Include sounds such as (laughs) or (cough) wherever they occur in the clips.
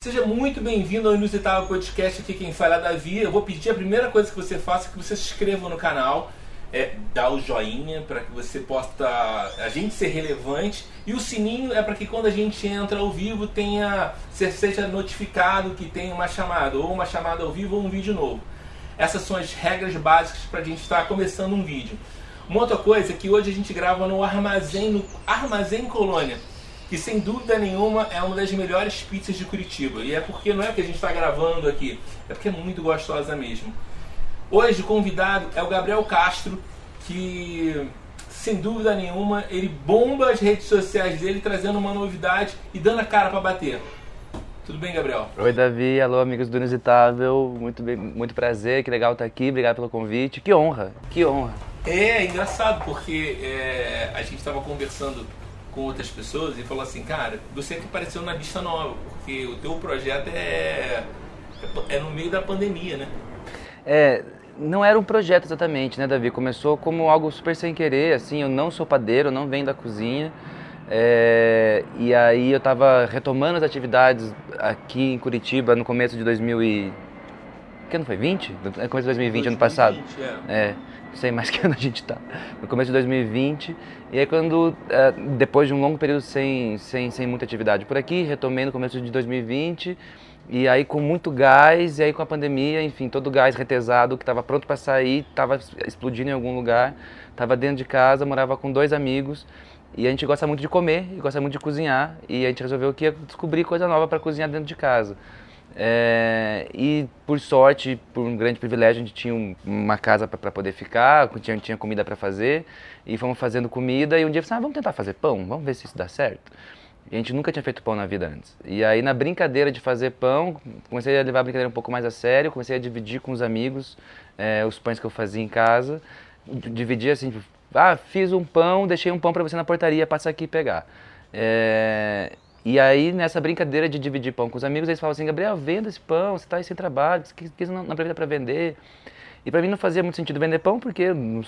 Seja muito bem-vindo ao Inusitável Podcast. Aqui quem fala é Davi. Eu vou pedir a primeira coisa que você faça é que você se inscreva no canal, é dar o joinha para que você possa a gente ser relevante e o sininho é para que quando a gente entra ao vivo tenha seja notificado que tem uma chamada ou uma chamada ao vivo ou um vídeo novo. Essas são as regras básicas para a gente estar começando um vídeo. Uma outra coisa é que hoje a gente grava no Armazém, no Armazém Colônia que sem dúvida nenhuma é uma das melhores pizzas de Curitiba. E é porque não é que a gente está gravando aqui, é porque é muito gostosa mesmo. Hoje o convidado é o Gabriel Castro, que sem dúvida nenhuma ele bomba as redes sociais dele trazendo uma novidade e dando a cara para bater. Tudo bem, Gabriel? Oi, Davi. Alô, amigos do Inusitável. Muito, bem, muito prazer, que legal estar aqui. Obrigado pelo convite. Que honra, que honra. É, é engraçado, porque é, a gente estava conversando com outras pessoas e falou assim, cara, você que apareceu na lista nova, porque o teu projeto é, é no meio da pandemia, né? É, não era um projeto exatamente, né, Davi? Começou como algo super sem querer, assim, eu não sou padeiro, não venho da cozinha. É, e aí eu estava retomando as atividades aqui em Curitiba no começo de 2000 e... Que ano foi? 20? No começo de 2020, 2020 ano passado. É. é sei mais (laughs) que ano a gente está, no começo de 2020. E aí quando, é, depois de um longo período sem, sem, sem muita atividade por aqui, retomei no começo de 2020. E aí com muito gás, e aí com a pandemia, enfim, todo o gás retesado que estava pronto para sair, estava explodindo em algum lugar. Estava dentro de casa, morava com dois amigos. E a gente gosta muito de comer e gosta muito de cozinhar. E a gente resolveu que ia descobrir coisa nova para cozinhar dentro de casa. É, e por sorte, por um grande privilégio, a gente tinha um, uma casa para poder ficar, tinha, tinha comida para fazer, e fomos fazendo comida. E um dia falei, ah, vamos tentar fazer pão, vamos ver se isso dá certo. E a gente nunca tinha feito pão na vida antes. E aí, na brincadeira de fazer pão, comecei a levar a brincadeira um pouco mais a sério, comecei a dividir com os amigos é, os pães que eu fazia em casa. Dividir assim, ah, fiz um pão, deixei um pão para você na portaria, passa aqui pegar. É, e aí, nessa brincadeira de dividir pão com os amigos, eles falavam assim, Gabriel, venda esse pão, você está aí sem trabalho, você quis não, não vida para vender. E para mim não fazia muito sentido vender pão, porque eu não,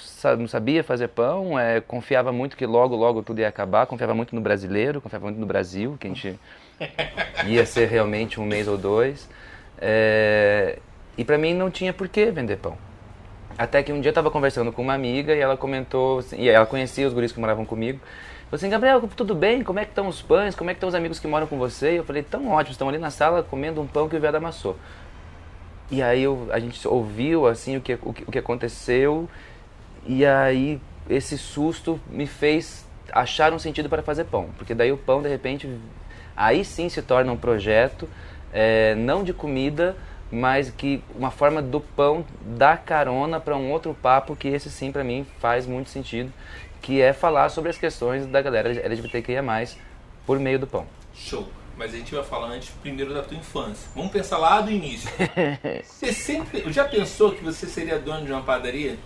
sabia fazer pão, é, confiava muito que logo, logo tudo ia acabar, confiava muito no brasileiro, confiava muito no Brasil, que a gente (laughs) ia ser realmente um mês ou dois. É, e para mim não tinha por que vender pão. Até que um dia eu estava conversando com uma amiga e ela comentou, assim, e ela conhecia os guris que moravam comigo, Falei assim, Gabriel, tudo bem? Como é que estão os pães? Como é que estão os amigos que moram com você? Eu falei, tão ótimo, estão ali na sala comendo um pão que o viado amassou. E aí eu, a gente ouviu assim o que, o que, o que aconteceu e aí esse susto me fez achar um sentido para fazer pão. Porque daí o pão, de repente, aí sim se torna um projeto, é, não de comida, mas que uma forma do pão dar carona para um outro papo que esse sim para mim faz muito sentido, que é falar sobre as questões da galera LGBTQIA+, por meio do pão. Show. Mas a gente vai falar antes primeiro da tua infância. Vamos pensar lá do início. (laughs) você sempre já pensou que você seria dono de uma padaria?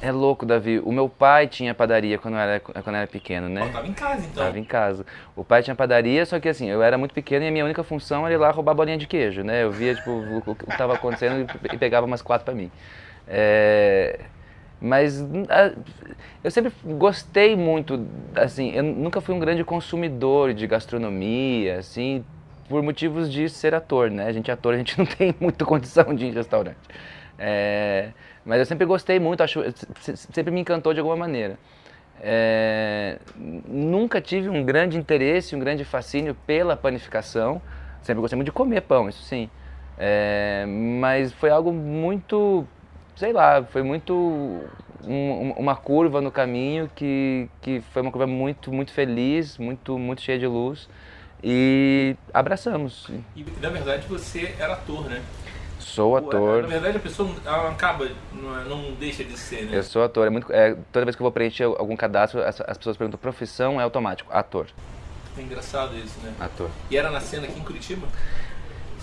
É louco, Davi. O meu pai tinha padaria quando eu era, quando eu era pequeno, né? Oh, tava em casa, então. Tava em casa. O pai tinha padaria, só que assim, eu era muito pequeno e a minha única função era ir lá roubar bolinha de queijo, né? Eu via, tipo, o que estava acontecendo e pegava umas quatro para mim. É... Mas eu sempre gostei muito, assim, eu nunca fui um grande consumidor de gastronomia, assim, por motivos de ser ator, né? A gente é ator, a gente (laughs) não tem muita condição de ir em restaurante. É, mas eu sempre gostei muito, acho, sempre me encantou de alguma maneira. É, nunca tive um grande interesse, um grande fascínio pela panificação. Sempre gostei muito de comer pão, isso sim. É, mas foi algo muito sei lá, foi muito um, uma curva no caminho que, que foi uma curva muito, muito feliz, muito, muito cheia de luz e abraçamos. E na verdade você era ator, né? Sou ator. Na verdade a pessoa acaba, não, não, deixa de ser, né? Eu sou ator. É muito, é, toda vez que eu vou preencher algum cadastro, as, as pessoas perguntam profissão, é automático, ator. É engraçado isso, né? Ator. E era na cena aqui em Curitiba?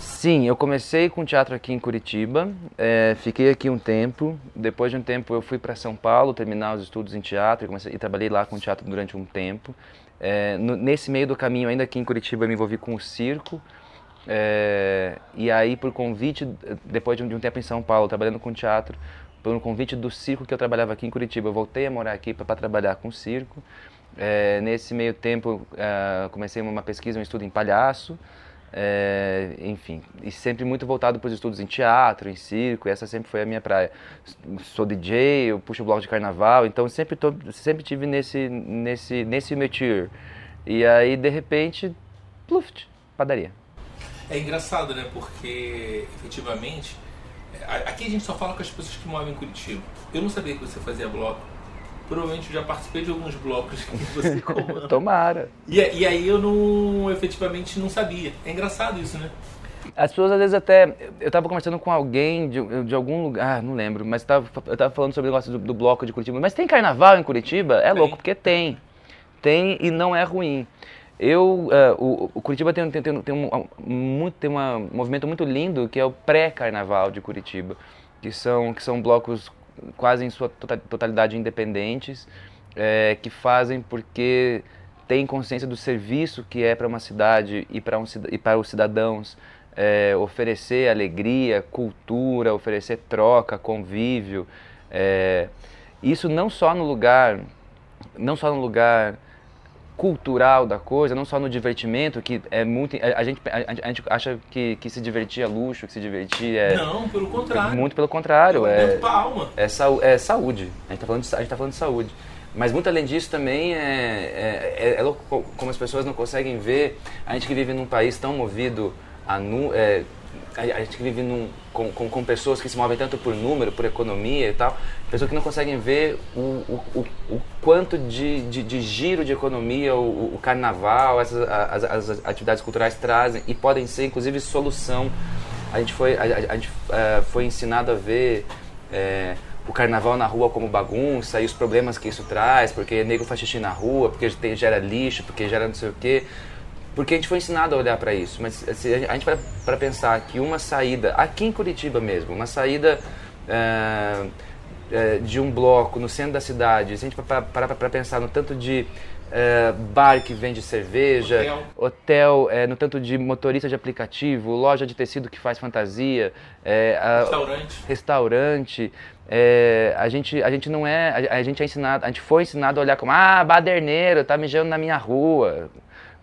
Sim, eu comecei com teatro aqui em Curitiba, é, fiquei aqui um tempo. Depois de um tempo, eu fui para São Paulo terminar os estudos em teatro e, comecei, e trabalhei lá com teatro durante um tempo. É, no, nesse meio do caminho, ainda aqui em Curitiba, eu me envolvi com o circo. É, e aí, por convite, depois de um, de um, tempo em São Paulo, trabalhando com teatro, por um convite do circo que eu trabalhava aqui em Curitiba, eu voltei a morar aqui para trabalhar com circo. Nesse meio tempo, comecei uma pesquisa, um estudo em palhaço. É, enfim, e sempre muito voltado para os estudos em teatro, em circo, essa sempre foi a minha praia. Sou DJ, eu puxo bloco de carnaval, então sempre, tô, sempre tive nesse, nesse, nesse métier. E aí, de repente, pluft, padaria. É engraçado, né? Porque, efetivamente, aqui a gente só fala com as pessoas que moram em Curitiba. Eu não sabia que você fazia bloco. Provavelmente eu já participei de alguns blocos que você (laughs) comanda. Tomara. E, e aí eu não, efetivamente, não sabia. É engraçado isso, né? As pessoas às vezes até. Eu estava conversando com alguém de, de algum lugar, ah, não lembro, mas tava, eu estava falando sobre o negócio do, do, bloco de Curitiba. Mas tem carnaval em Curitiba? É tem. louco, porque tem. Tem e não é ruim. Eu, uh, o, o, Curitiba tem, tem, tem, tem, um, muito, tem uma, um movimento muito lindo que é o pré-carnaval de Curitiba, que são, que são blocos quase em sua tota-, totalidade independentes, é, que fazem porque têm consciência do serviço que é para uma cidade e para um, os cidadãos é, oferecer alegria, cultura, oferecer troca, convívio. É, isso não só no lugar, não só no lugar cultural da coisa, não só no divertimento, que é muito. A, gente, a, a, gente acha que, que se divertir é luxo, que se divertir é. Não, pelo contrário. Muito pelo contrário. É, alma. É, é saúde. A gente está falando, de, a gente tá falando de saúde. Mas muito além disso também é, é, é, é louco como as pessoas não conseguem ver. A gente que vive num país tão movido a. Nu, é, a, gente que vive num, com, com, com, pessoas que se movem tanto por número, por economia e tal, pessoas que não conseguem ver o, o, o, o quanto de, de, de, giro de economia o, o carnaval, essas, as, as, atividades culturais trazem e podem ser inclusive solução. A gente foi, a, a gente, uh, foi ensinado a ver é, o carnaval na rua como bagunça e os problemas que isso traz, porque nego faz xixi na rua, porque gera lixo, porque gera não sei o quê porque a gente foi ensinado a olhar para isso. Mas se a gente vai para pensar que uma saída, aqui em Curitiba mesmo, uma saída é, é, de um bloco no centro da cidade, se a gente parar para pensar no tanto de é, bar que vende cerveja, hotel, hotel no tanto de motorista de aplicativo, loja de tecido que faz fantasia, restaurante, restaurante é, a gente a gente não é a, a, gente é ensinado a gente foi ensinado a olhar como ah baderneiro tá mijando na minha rua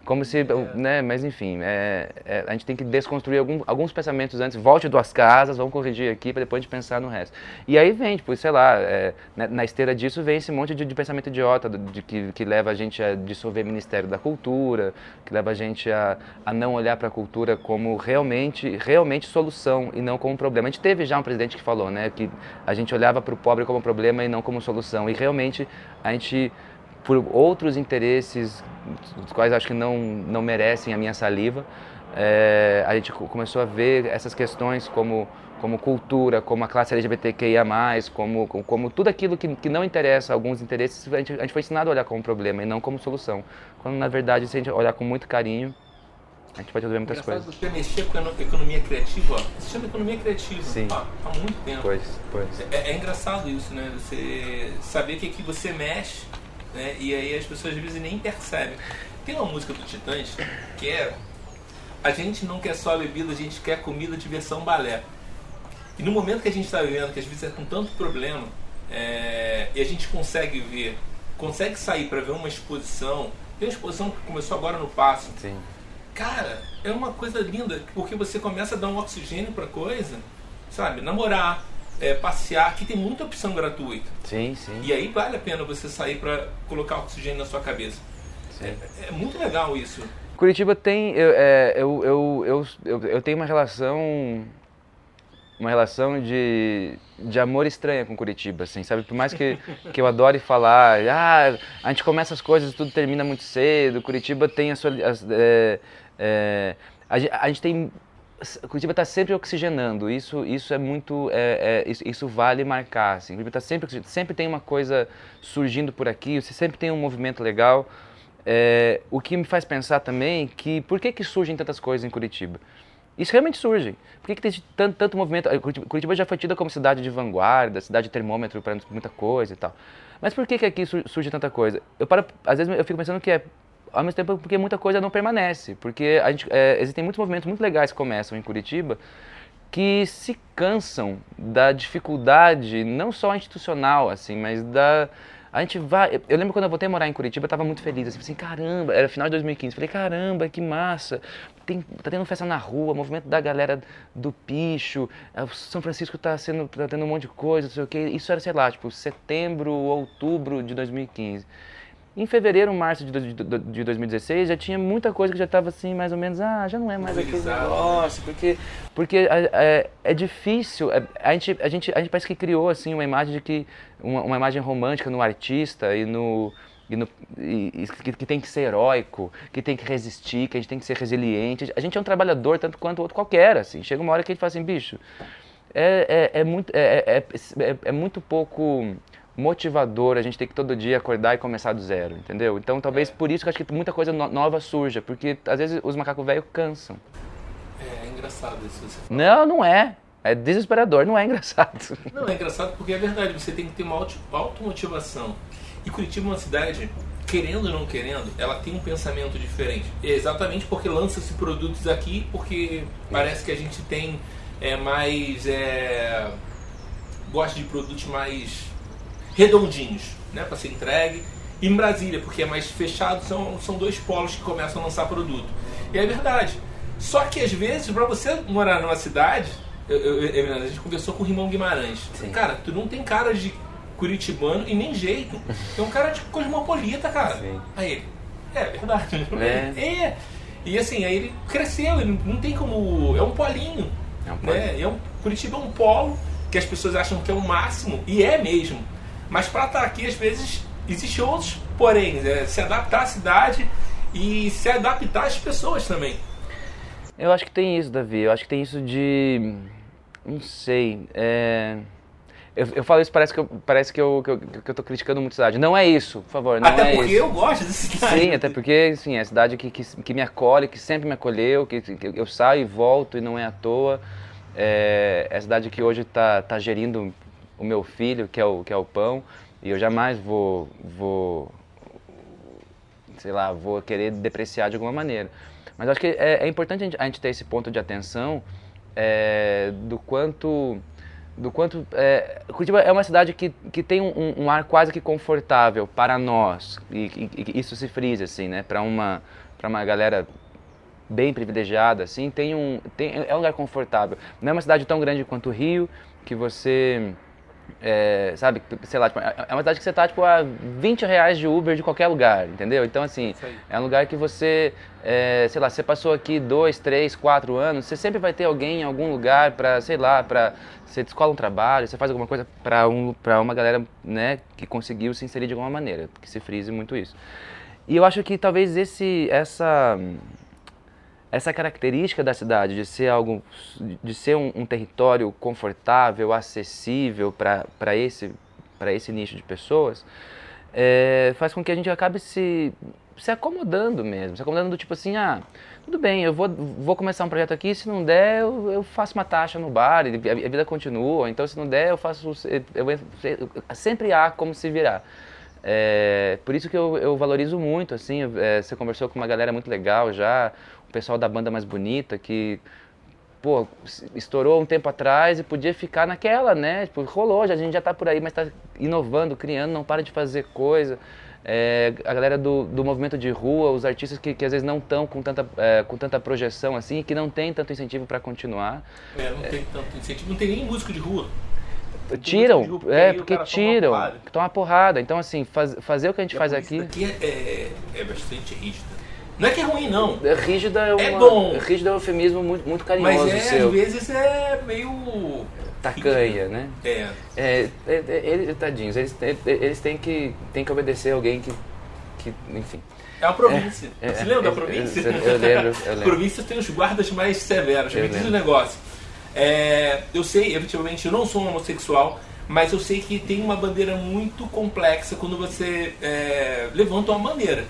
como se, né, mas enfim, é, é, a gente tem que desconstruir algum, alguns pensamentos antes, volte duas casas, vamos corrigir aqui para depois a gente pensar no resto. E aí vem, tipo, sei lá, é, na, né, na, esteira disso vem esse monte de, de pensamento idiota, de, que, que leva a gente a dissolver o Ministério da Cultura, que leva a gente a, a não olhar para a cultura como realmente, realmente solução e não como problema. A gente teve já um presidente que falou, né, que a gente olhava para o pobre como problema e não como solução. E realmente a gente por outros interesses, os quais acho que não, não merecem a minha saliva, é, a gente começou a ver essas questões como, como cultura, como a classe LGBTQIA+, como, como, como tudo aquilo que, que não interessa alguns interesses, a gente, a gente foi ensinado a olhar como problema e não como solução. Quando, na verdade, se a gente olhar com muito carinho, a gente pode resolver muitas coisas. Você mexer com a economia criativa, ó, se chama economia criativa Sim. Ó, há muito tempo. Pois, pois. É, é, engraçado isso, né? Você saber que aqui você mexe né? E aí as pessoas às vezes nem percebem. Tem uma música do Titãs que é A gente não quer só bebida, a gente quer comida, diversão, balé. E no momento que a gente está vivendo, que às vezes é com tanto problema, é, e a gente consegue ver, consegue sair para ver uma exposição, tem uma exposição que começou agora no Passo. Sim. Cara, é uma coisa linda, porque você começa a dar um oxigênio para coisa, sabe? Namorar, é, passear, aqui tem muita opção gratuita. Sim, sim. E aí vale a pena você sair para colocar oxigênio na sua cabeça. É, é, muito legal isso. Curitiba tem. Eu, é, eu, eu, eu, eu, tenho uma relação. Uma relação de, de amor estranha com Curitiba, assim, sabe? Por mais que, (laughs) que eu adore falar, ah, a gente começa as coisas, tudo termina muito cedo, Curitiba tem a sua. As, é, é, a, a gente tem Curitiba está sempre oxigenando. Isso, isso é muito, é, é, isso, isso, vale marcar. Assim. Curitiba está sempre, sempre tem uma coisa surgindo por aqui. Você sempre tem um movimento legal. É, o que me faz pensar também que por que que surgem tantas coisas em Curitiba? Isso realmente surge. Por que, que tem tanto, tanto movimento? Curitiba já foi tida como cidade de vanguarda, cidade de termômetro para muita coisa e tal. Mas por que, que aqui surge tanta coisa? Eu paro, às vezes eu fico pensando que é ao mesmo tempo porque muita coisa não permanece, porque gente, é, existem muitos movimentos muito legais que começam em Curitiba que se cansam da dificuldade não só institucional assim, mas da A gente vai. Eu lembro quando eu voltei a morar em Curitiba, eu tava muito feliz. Assim, assim caramba, era final de 2015. Falei, caramba, que massa. Tem, tá tendo festa na rua, movimento da galera do picho. é, São Francisco tá, sendo, tá tendo um monte de coisa, não sei o quê. Isso era, sei lá, tipo, setembro, outubro de 2015. Em fevereiro, março de, do- de 2016, já tinha muita coisa que já estava assim, mais ou menos, ah, já não é mais aquele negócio, porque, porque é, é- é difícil, é- a, gente, a, gente, a gente parece que criou assim uma imagem de que, uma, uma imagem romântica no artista e no... E no e- e que, que tem que ser heróico, que tem que resistir, que a gente tem que ser resiliente. A gente é um trabalhador tanto quanto outro qualquer, assim. Chega uma hora que a gente fala assim, bicho, é, é, é muito, é, é, é, é muito pouco motivador a gente ter que todo dia acordar e começar do zero, entendeu? Então talvez por isso que eu acho que muita coisa no- nova surja, porque às vezes os macacos velhos cansam. É, é engraçado isso você fala. Não, não é. É desesperador, não é engraçado. (laughs) Não, é engraçado porque é verdade, você tem que ter uma auto- automotivação. E Curitiba é uma cidade, querendo ou não querendo, ela tem um pensamento diferente. É exatamente porque lança-se produtos aqui, porque parece que a gente tem é, mais. É, gosta de produtos mais redondinhos, né, para ser entregue. E em Brasília, porque é mais fechado, são, são dois polos que começam a lançar produto. E é verdade. Só que às vezes, para você morar numa cidade, eu, eu, eu- a gente conversou com o Rimão Guimarães. Sim. Cara, tu não tem cara de curitibano e nem jeito. Tem um cara de cosmopolita, cara. Sim. Aí ele, é verdade. É. (laughs) É. E assim, aí ele cresceu, ele não tem como. É um polinho. É um né? É um, Curitiba é um polo que as pessoas acham que é o máximo, e é mesmo. Mas para estar aqui, às vezes, existem outros porém. É, se adaptar à cidade e se adaptar às pessoas também. Eu acho que tem isso, Davi. Eu acho que tem isso de. Não sei. É... Eu, eu falo isso, parece que eu, parece que eu, que, eu, que eu tô criticando muito a cidade. Não é isso, por favor. Não Até é porque isso. eu gosto dessa cidade. Sim, até porque assim, é a cidade que, que, que me acolhe, que sempre me acolheu, que, que eu saio e volto e não é à toa. É, é a cidade que hoje está tá gerindo o meu filho, que é o, que é o pão, e eu jamais vou, vou, sei lá, vou querer depreciar de alguma maneira. Mas acho que é, é importante a gente, a gente ter esse ponto de atenção é, do quanto do quanto é, Curitiba é uma cidade que, que tem um, um ar quase que confortável para nós e, e- e isso se frisa assim né para uma para uma galera bem privilegiada assim tem um tem, é um lugar confortável não é uma cidade tão grande quanto o Rio que você é, sabe, sei lá, tipo, é é uma cidade que você tá, tipo, a 20 reais de Uber de qualquer lugar, entendeu? Então, assim, é um lugar que você, é, sei lá, você passou aqui dois, três, quatro anos, você sempre vai ter alguém em algum lugar pra, sei lá, pra, você descola um trabalho, você faz alguma coisa pra, um, pra uma galera, né, que conseguiu se inserir de alguma maneira, que se frise muito isso. E eu acho que talvez esse, essa, essa característica da cidade de ser algo de ser um, um território confortável acessível para esse para esse nicho de pessoas é, faz com que a gente acabe se se acomodando mesmo. Se acomodando do tipo assim ah tudo bem eu vou vou começar um projeto aqui se não der eu, eu faço uma taxa no bar e a, vida continua então se não der eu faço eu, eu- sempre há como se virar. É, por isso que eu, eu valorizo muito, assim, é, você conversou com uma galera muito legal já, o pessoal da banda mais bonita que, pô, estourou um tempo atrás e podia ficar naquela, né? Tipo, rolou, já, a gente já tá por aí, mas tá inovando, criando, não para de fazer coisa. É, a galera do, do movimento de rua, os artistas que, que às vezes não estão com tanta, é, com tanta projeção assim, que não tem tanto incentivo para continuar. É, não tem tanto incentivo, não tem nem músico de rua. Tiram, de rua, é, porque toma uma tiram, toma uma porrada. Então, assim, faz- fazer o que a gente faz A aqui. daqui é, é, é bastante rígida. Não é que é ruim, não. É Rígida é, uma, É bom. Rígida é um eufemismo muito, muito carinhoso Mas é, seu. às vezes é meio. Tacanha, né? É. É, é, é, tadinhos, eles, têm- eles têm, que, têm que obedecer alguém que, que enfim. É a província. É, Você é, lembra da província? eu- eu lembro, eu (laughs) lembro. província tem os guardas mais severos. Eu Me diz o negócio. É, eu sei, efetivamente, eu não sou um homossexual, mas eu sei que tem uma bandeira muito complexa quando você é, levanta uma bandeira.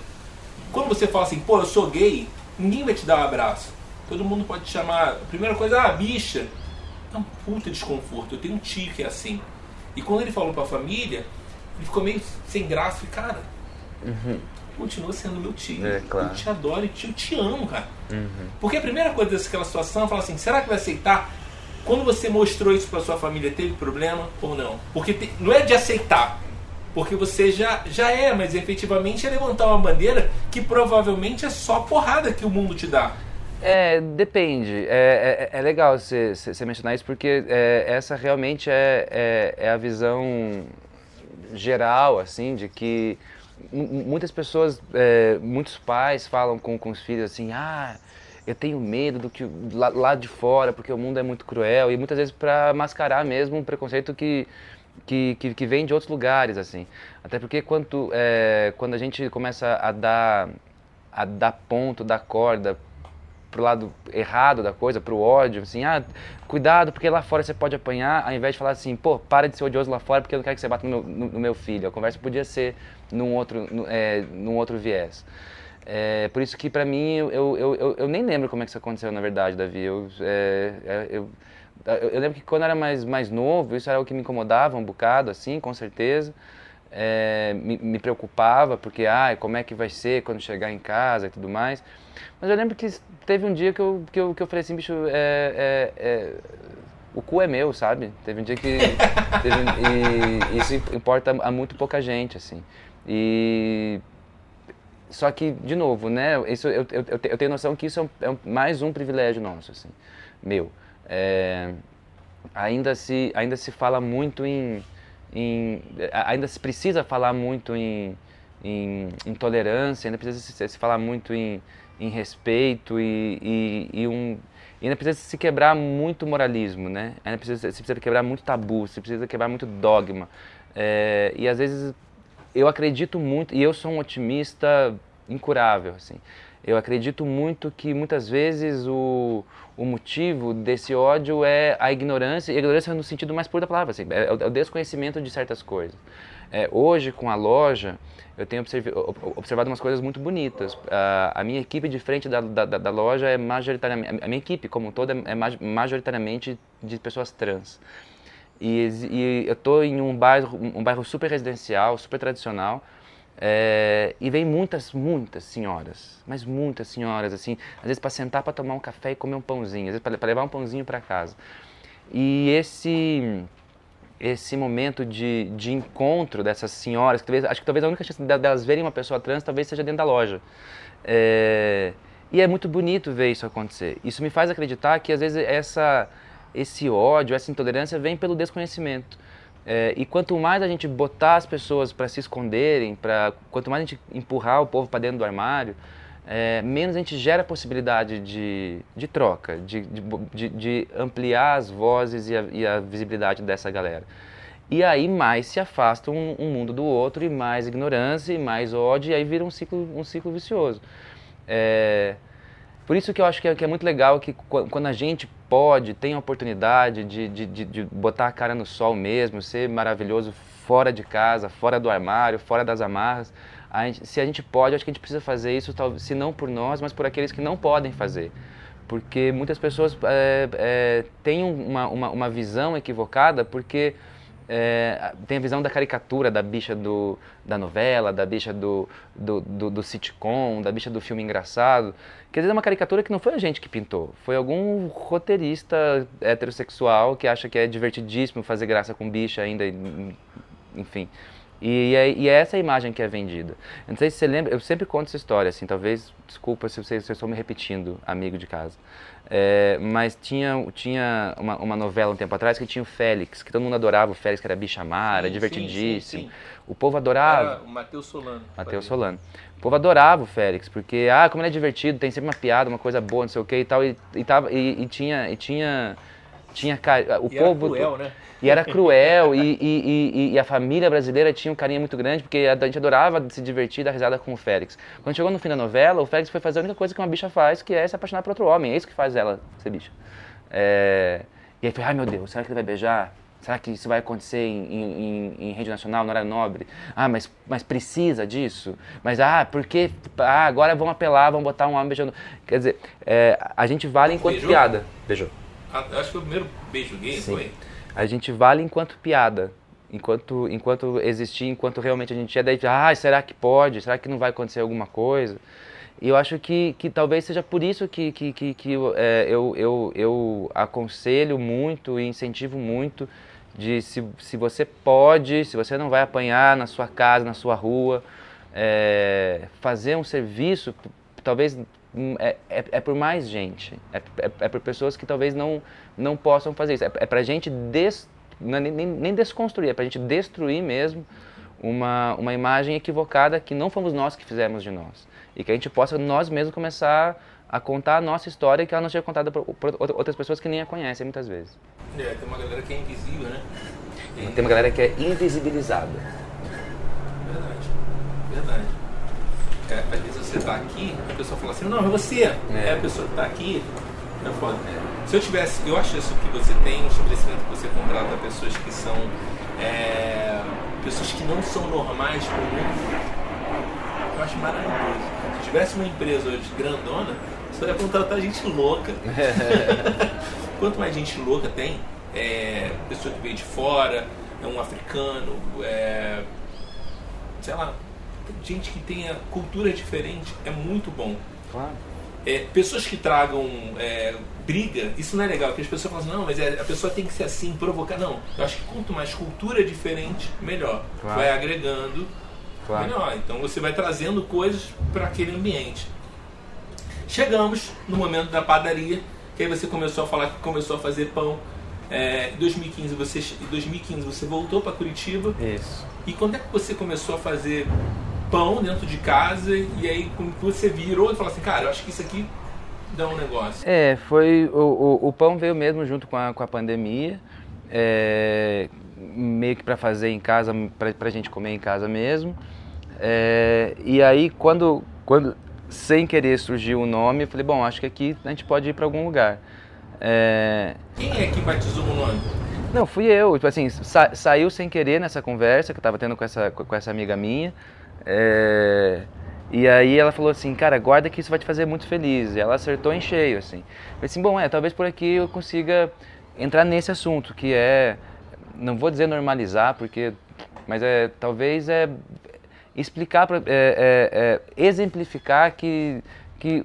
Quando você fala assim, pô, eu sou gay, ninguém vai te dar um abraço. Todo mundo pode te chamar, a primeira coisa, ah, bicha. É um puta desconforto. Eu tenho um tio que é assim. E quando ele falou pra família, ele ficou meio sem graça. E, cara, continua sendo meu tio. É, claro. Eu te adoro e te, eu te amo, cara. Porque a primeira coisa daquela situação falar assim: será que vai aceitar? Quando você mostrou isso pra sua família, teve problema ou não? Porque te- não é de aceitar, Porque você já, já é, mas efetivamente é levantar uma bandeira que provavelmente é só porrada que o mundo te dá. É, depende. É, é, é legal você mencionar isso porque é, essa realmente é, é, é, a visão geral, assim, de que muitas pessoas, é, muitos pais falam com, com os filhos assim, ah, eu tenho medo do que lá, lá de fora porque o mundo é muito cruel e muitas vezes para mascarar mesmo um preconceito que que, que, que, vem de outros lugares, assim. Até porque quando, é, quando a gente começa a dar, a dar ponto, dar corda pro lado errado da coisa, pro ódio, assim, ah, cuidado porque lá fora você pode apanhar, ao invés de falar assim, pô, para de ser odioso lá fora porque eu não quero que você bata no meu, no, no meu filho. A conversa podia ser num outro, no, é, num outro viés. É, por isso que para mim, eu, eu, eu, eu, nem lembro como é que isso aconteceu na verdade, Davi. Eu, é, é eu, eu, lembro que quando eu era mais, mais novo, isso era o que me incomodava um bocado, assim, com certeza. É, me, me, preocupava, porque, ah, como é que vai ser quando chegar em casa e tudo mais. Mas eu lembro que teve um dia que eu, que eu, que eu falei assim, bicho, é, é, é o cu é meu, sabe? Teve um dia que. (laughs) Teve, e isso importa a muito pouca gente, assim. E. Só que, de novo, né? Isso, eu, eu, eu tenho noção que isso é, um, é mais um privilégio nosso, assim, meu. É, ainda, se, ainda se fala muito em, em, Ainda se precisa falar muito em, em, em tolerância, ainda precisa se, se, falar muito em, em respeito e, e, e um, ainda precisa se quebrar muito moralismo, né? Ainda precisa, se precisa quebrar muito tabu, se precisa quebrar muito dogma. É, e às vezes eu acredito muito, e eu sou um otimista incurável, assim. Eu acredito muito que muitas vezes o, o motivo desse ódio é a ignorância, e a ignorância no sentido mais puro da palavra, assim, é, é o desconhecimento de certas coisas. É, hoje, com a loja, eu tenho observado umas coisas muito bonitas. a minha equipe de frente da, da, da, loja é majoritariamente, a minha equipe como um é majoritariamente de pessoas trans. E, e eu estou em um bairro, um bairro super residencial, super tradicional, é, e vem muitas, muitas senhoras, mas muitas senhoras, assim, às vezes para sentar para tomar um café e comer um pãozinho, às vezes para levar um pãozinho para casa. E esse esse momento de, de encontro dessas senhoras, que talvez, acho que talvez a única chance delas verem uma pessoa trans talvez seja dentro da loja. É, e é muito bonito ver isso acontecer. Isso me faz acreditar que às vezes essa, esse ódio, essa intolerância vem pelo desconhecimento. É, e quanto mais a gente botar as pessoas para se esconderem, pra, quanto mais a gente empurrar o povo para dentro do armário, é, menos a gente gera possibilidade de, de troca, de, de, de ampliar as vozes e a, e a, visibilidade dessa galera. E aí mais se afasta um, um, mundo do outro, e mais ignorância, e mais ódio, e aí vira um ciclo, um ciclo vicioso. É, por isso que eu acho que é, que é, muito legal que quando a gente pode, tem a oportunidade de, de, de, de, botar a cara no sol mesmo, ser maravilhoso fora de casa, fora do armário, fora das amarras. A gente, se a gente pode, acho que a gente precisa fazer isso, se não por nós, mas por aqueles que não podem fazer. Porque muitas pessoas é, é, têm uma, uma, uma visão equivocada porque é, tem a visão da caricatura da bicha do, da novela, da bicha do, do, do, do, sitcom, da bicha do filme engraçado. Quer dizer, é uma caricatura que não foi a gente que pintou, foi algum roteirista heterossexual que acha que é divertidíssimo fazer graça com bicha ainda, enfim. E é, e é, essa imagem que é vendida. Não sei se você lembra, eu sempre conto essa história, assim, talvez, desculpa se eu estou me repetindo, amigo de casa. É, mas tinha, tinha uma, uma, novela um tempo atrás que tinha o Félix, que todo mundo adorava o Félix, que era bichamara, sim, divertidíssimo. Sim, sim, o povo adorava. Era o Matheus Solano. Matheus Solano. O povo adorava o Félix, porque, ah, como ele é divertido, tem sempre uma piada, uma coisa boa, não sei o que e tal. E, e, tava, e, e tinha. E tinha tinha o e povo era cruel, né? e era cruel e, e, e, a família brasileira tinha um carinho muito grande porque a gente adorava se divertir dar risada com o Félix quando chegou no fim da novela o Félix foi fazer a única coisa que uma bicha faz que é se apaixonar por outro homem é isso que faz ela ser bicha é... e aí foi ai meu Deus será que ele vai beijar Será que isso vai acontecer em, em, em, rede nacional, no horário nobre? Ah, mas, mas precisa disso? Mas, ah, porque ah, agora vão apelar, vão botar um homem beijando. Quer dizer, é, a gente vale enquanto Beijou? piada. Beijou. Acho que o primeiro beijo gay, Sim. foi? A gente vale enquanto piada. Enquanto, enquanto existir, enquanto realmente a gente é daí, ah, será que pode? Será que não vai acontecer alguma coisa? E eu acho que, que talvez seja por isso que, que, que, que é, eu, eu, eu aconselho muito e incentivo muito de se, se você pode, se você não vai apanhar na sua casa, na sua rua, é, fazer um serviço, talvez é, é, é, por mais gente, é, é, é, por pessoas que talvez não, não possam fazer isso. É, é para a gente des, não, nem, nem desconstruir, é para a gente destruir mesmo uma, uma imagem equivocada que não fomos nós que fizemos de nós. E que a gente possa nós mesmos começar a contar a nossa história que ela não seja contada por, outras pessoas que nem a conhecem muitas vezes. É, tem uma galera que é invisível, né? Tem uma galera que é invisibilizada. Verdade, verdade. É, você está aqui, a pessoa fala assim, não, é você. É, a pessoa que está aqui. É foda. Se eu tivesse, eu acho isso que você tem, um estabelecimento que você contrata pessoas que são é, pessoas que não são normais comuns, eu acho maravilhoso. Se tivesse uma empresa hoje grandona, você ia contratar gente louca. (laughs) Quanto mais gente louca tem, é, pessoa que veio de fora, é um africano, é, sei lá, gente que tenha cultura diferente, é muito bom. Claro. É, pessoas que tragam é, briga, isso não é legal, porque as pessoas falam assim, não, mas é, a pessoa tem que ser assim, provocar. Não, eu acho que quanto mais cultura diferente, melhor. Claro. Vai agregando, claro. melhor. Então você vai trazendo coisas para aquele ambiente. Chegamos no momento da padaria, que aí você começou a falar que começou a fazer pão. É, em 2015 você, em 2015 você voltou para Curitiba. Isso. E quando é que você começou a fazer pão dentro de casa e aí quando você virou e falou assim, cara, eu acho que isso aqui dá um negócio? É, foi o, o, o pão veio mesmo junto com a, com a pandemia, é, meio que para fazer em casa, para a gente comer em casa mesmo. É, e aí quando, quando sem querer surgiu o nome, eu falei, bom, acho que aqui a gente pode ir para algum lugar. É... Quem é que batizou o nome? Não, fui eu. Tipo assim, sa saiu sem querer nessa conversa que eu estava tendo com essa, com essa amiga minha. É, e aí ela falou assim, cara, guarda que isso vai te fazer muito feliz. E ela acertou em cheio, assim. Falei assim, bom, é, talvez por aqui eu consiga entrar nesse assunto, que é, não vou dizer normalizar, porque, mas é, talvez é explicar, pra, é, é, é, exemplificar que, que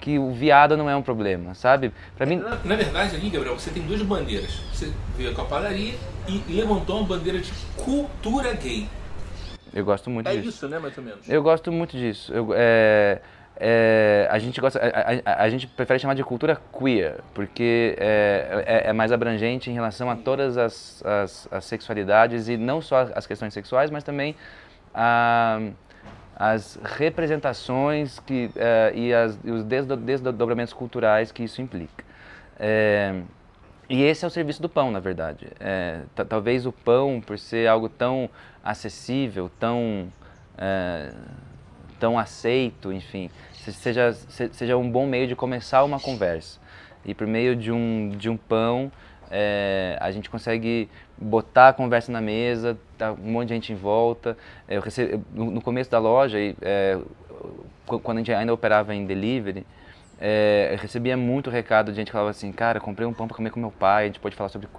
que o viado não é um problema, sabe? Para mim, na, na, verdade, ali, Gabriel, você tem duas bandeiras. Você veio com a padaria e levantou uma bandeira de cultura gay. Eu gosto muito é disso. É isso, né, mais ou menos? Eu gosto muito disso. Eu, é, é, a gente gosta, a, a, a, gente prefere chamar de cultura queer, porque é, é, é mais abrangente em relação a todas as, as, as, sexualidades e não só as questões sexuais, mas também a, as representações que, uh, e, as, e os desdobramentos culturais que isso implica. E esse é o serviço do pão, na verdade. É, talvez o pão, por ser algo tão acessível, tão, é, tão aceito, enfim, seja, seja um bom meio de começar uma conversa. E por meio de um, de um pão, é, a gente consegue botar a conversa na mesa, tá um monte de gente em volta. Eu recebi, no, começo da loja, é, quando a gente ainda operava em delivery, é, eu recebia muito recado de gente que falava assim, cara, comprei um pão para comer com meu pai, a gente pode falar sobre